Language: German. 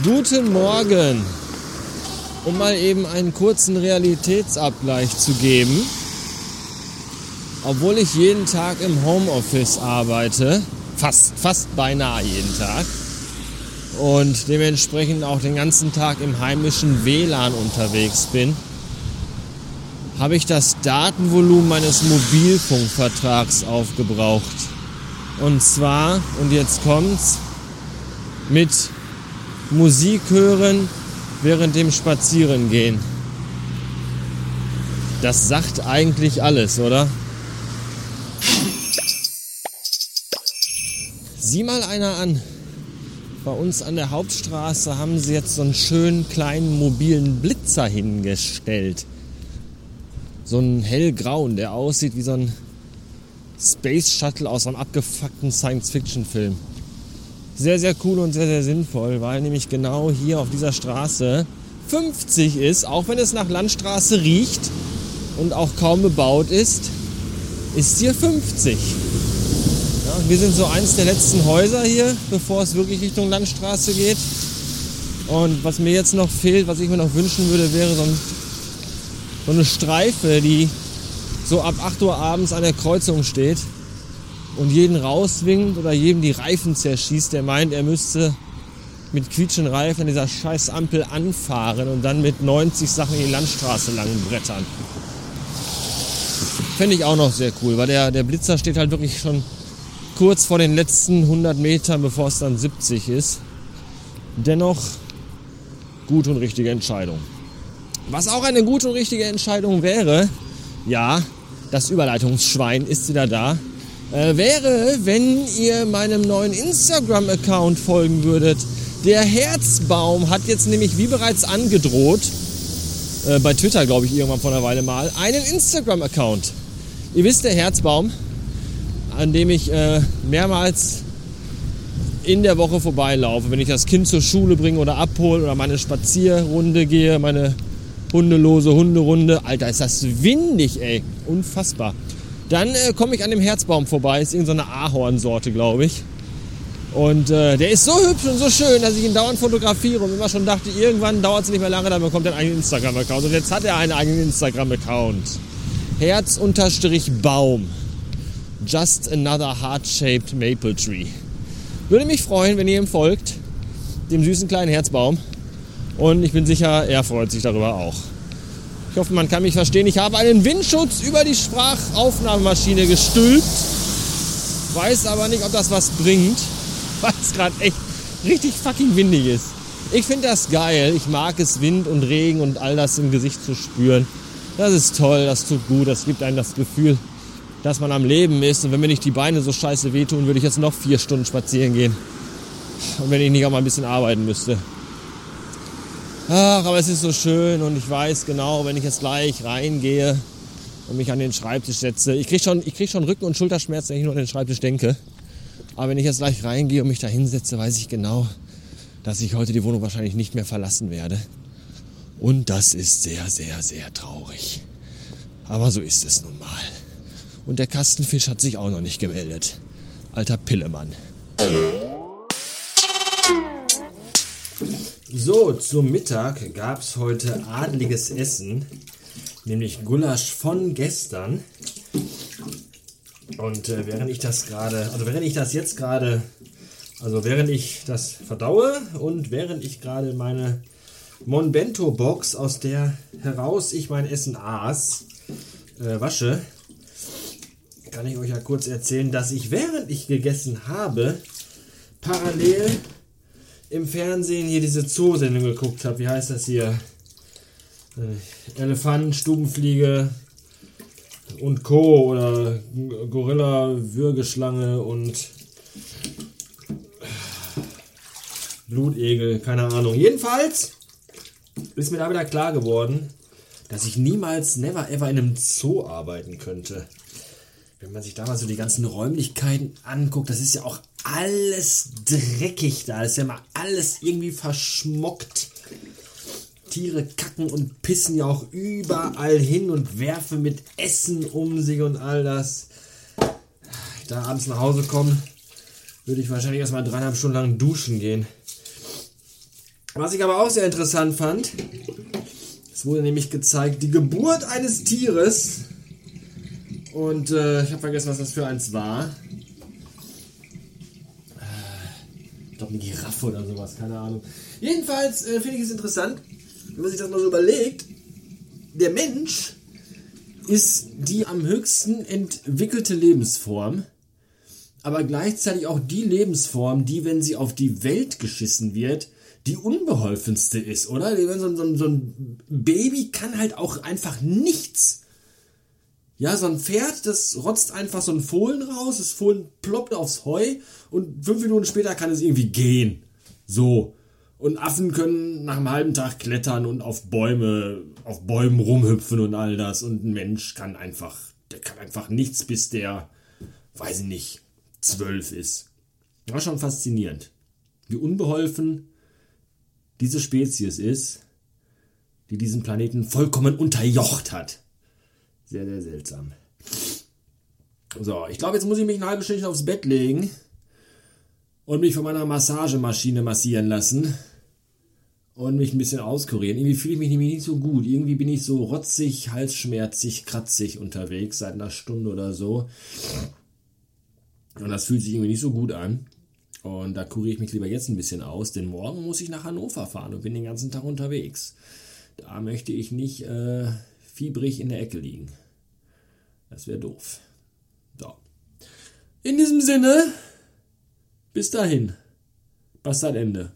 Guten Morgen. Um mal eben einen kurzen Realitätsabgleich zu geben. Obwohl ich jeden Tag im Homeoffice arbeite, fast, fast beinahe jeden Tag, und dementsprechend auch den ganzen Tag im heimischen WLAN unterwegs bin, habe ich das Datenvolumen meines Mobilfunkvertrags aufgebraucht. Und zwar, und jetzt kommt's, mit Musik hören während dem Spazierengehen. Das sagt eigentlich alles, oder? Sieh mal einer an. Bei uns an der Hauptstraße haben sie jetzt so einen schönen kleinen mobilen Blitzer hingestellt. So einen hellgrauen, der aussieht wie so ein Space Shuttle aus einem abgefuckten Science-Fiction-Film sehr, sehr cool und sehr, sehr sinnvoll, weil nämlich genau hier auf dieser Straße 50 ist, auch wenn es nach Landstraße riecht und auch kaum bebaut ist, ist hier 50. Ja, wir sind so eins der letzten Häuser hier, bevor es wirklich Richtung Landstraße geht. Und was mir jetzt noch fehlt, was ich mir noch wünschen würde, wäre so, ein, so eine Streife, die so ab 8 Uhr abends an der Kreuzung steht und jeden rauswinkt oder jedem die Reifen zerschießt, der meint, er müsste mit quietschenden Reifen an dieser scheiß Ampel anfahren und dann mit 90 Sachen in die Landstraße lang brettern. Fände ich auch noch sehr cool, weil der, der Blitzer steht halt wirklich schon kurz vor den letzten 100 Metern, bevor es dann 70 ist. Dennoch gute und richtige Entscheidung. Was auch eine gute und richtige Entscheidung wäre, ja, das Überleitungsschwein ist wieder da äh, wäre, wenn ihr meinem neuen Instagram-Account folgen würdet. Der Herzbaum hat jetzt nämlich, wie bereits angedroht, äh, bei Twitter glaube ich irgendwann vor einer Weile mal, einen Instagram-Account. Ihr wisst, der Herzbaum, an dem ich äh, mehrmals in der Woche vorbeilaufe, wenn ich das Kind zur Schule bringe oder abhole oder meine Spazierrunde gehe, meine hundelose Hunderunde. Alter, ist das windig, ey. Unfassbar. Dann äh, komme ich an dem Herzbaum vorbei. Ist irgendeine so Ahornsorte, glaube ich. Und äh, der ist so hübsch und so schön, dass ich ihn dauernd fotografiere und immer schon dachte, irgendwann dauert es nicht mehr lange, dann bekommt er einen eigenen Instagram-Account. Und jetzt hat er einen eigenen Instagram-Account. Herz-Baum. Just another heart-shaped maple tree. Würde mich freuen, wenn ihr ihm folgt, dem süßen kleinen Herzbaum. Und ich bin sicher, er freut sich darüber auch. Ich hoffe, man kann mich verstehen. Ich habe einen Windschutz über die Sprachaufnahmemaschine gestülpt. Weiß aber nicht, ob das was bringt, weil es gerade echt richtig fucking windig ist. Ich finde das geil. Ich mag es, Wind und Regen und all das im Gesicht zu spüren. Das ist toll, das tut gut, das gibt einem das Gefühl, dass man am Leben ist. Und wenn mir nicht die Beine so scheiße wehtun, würde ich jetzt noch vier Stunden spazieren gehen. Und wenn ich nicht auch mal ein bisschen arbeiten müsste. Ach, aber es ist so schön und ich weiß genau, wenn ich jetzt gleich reingehe und mich an den Schreibtisch setze. Ich kriege schon, krieg schon Rücken- und Schulterschmerzen, wenn ich nur an den Schreibtisch denke. Aber wenn ich jetzt gleich reingehe und mich da hinsetze, weiß ich genau, dass ich heute die Wohnung wahrscheinlich nicht mehr verlassen werde. Und das ist sehr, sehr, sehr traurig. Aber so ist es nun mal. Und der Kastenfisch hat sich auch noch nicht gemeldet. Alter Pillemann. So, zum Mittag gab es heute adliges Essen, nämlich Gulasch von gestern. Und äh, während ich das gerade, also während ich das jetzt gerade, also während ich das verdaue und während ich gerade meine Monbento-Box, aus der heraus ich mein Essen aß, äh, wasche, kann ich euch ja kurz erzählen, dass ich während ich gegessen habe, parallel im Fernsehen hier diese Zoosendung geguckt habe. Wie heißt das hier? Äh, Elefant, Stubenfliege und Co. oder Gorilla, Würgeschlange und Blutegel, keine Ahnung. Jedenfalls ist mir da wieder klar geworden, dass ich niemals, never ever in einem Zoo arbeiten könnte. Wenn man sich da mal so die ganzen Räumlichkeiten anguckt, das ist ja auch alles dreckig da. Das ist ja mal alles irgendwie verschmockt. Tiere kacken und pissen ja auch überall hin und werfen mit Essen um sich und all das. Da abends nach Hause komme, würde ich wahrscheinlich erstmal dreieinhalb Stunden lang duschen gehen. Was ich aber auch sehr interessant fand, es wurde nämlich gezeigt, die Geburt eines Tieres. Und äh, ich habe vergessen, was das für eins war. Glaube, eine Giraffe oder sowas, keine Ahnung. Jedenfalls äh, finde ich es interessant, wenn man sich das mal so überlegt. Der Mensch ist die am höchsten entwickelte Lebensform, aber gleichzeitig auch die Lebensform, die, wenn sie auf die Welt geschissen wird, die unbeholfenste ist, oder? So, so, so ein Baby kann halt auch einfach nichts. Ja, so ein Pferd, das rotzt einfach so ein Fohlen raus, das Fohlen ploppt aufs Heu und fünf Minuten später kann es irgendwie gehen. So. Und Affen können nach einem halben Tag klettern und auf Bäume, auf Bäumen rumhüpfen und all das. Und ein Mensch kann einfach, der kann einfach nichts, bis der, weiß ich nicht, zwölf ist. War schon faszinierend. Wie unbeholfen diese Spezies ist, die diesen Planeten vollkommen unterjocht hat. Sehr, sehr seltsam. So, ich glaube, jetzt muss ich mich eine halbe Stunde aufs Bett legen und mich von meiner Massagemaschine massieren lassen und mich ein bisschen auskurieren. Irgendwie fühle ich mich nämlich nicht so gut. Irgendwie bin ich so rotzig, halsschmerzig, kratzig unterwegs seit einer Stunde oder so. Und das fühlt sich irgendwie nicht so gut an. Und da kuriere ich mich lieber jetzt ein bisschen aus, denn morgen muss ich nach Hannover fahren und bin den ganzen Tag unterwegs. Da möchte ich nicht äh, fiebrig in der Ecke liegen. Das wäre doof. So. In diesem Sinne, bis dahin. Bastard Ende.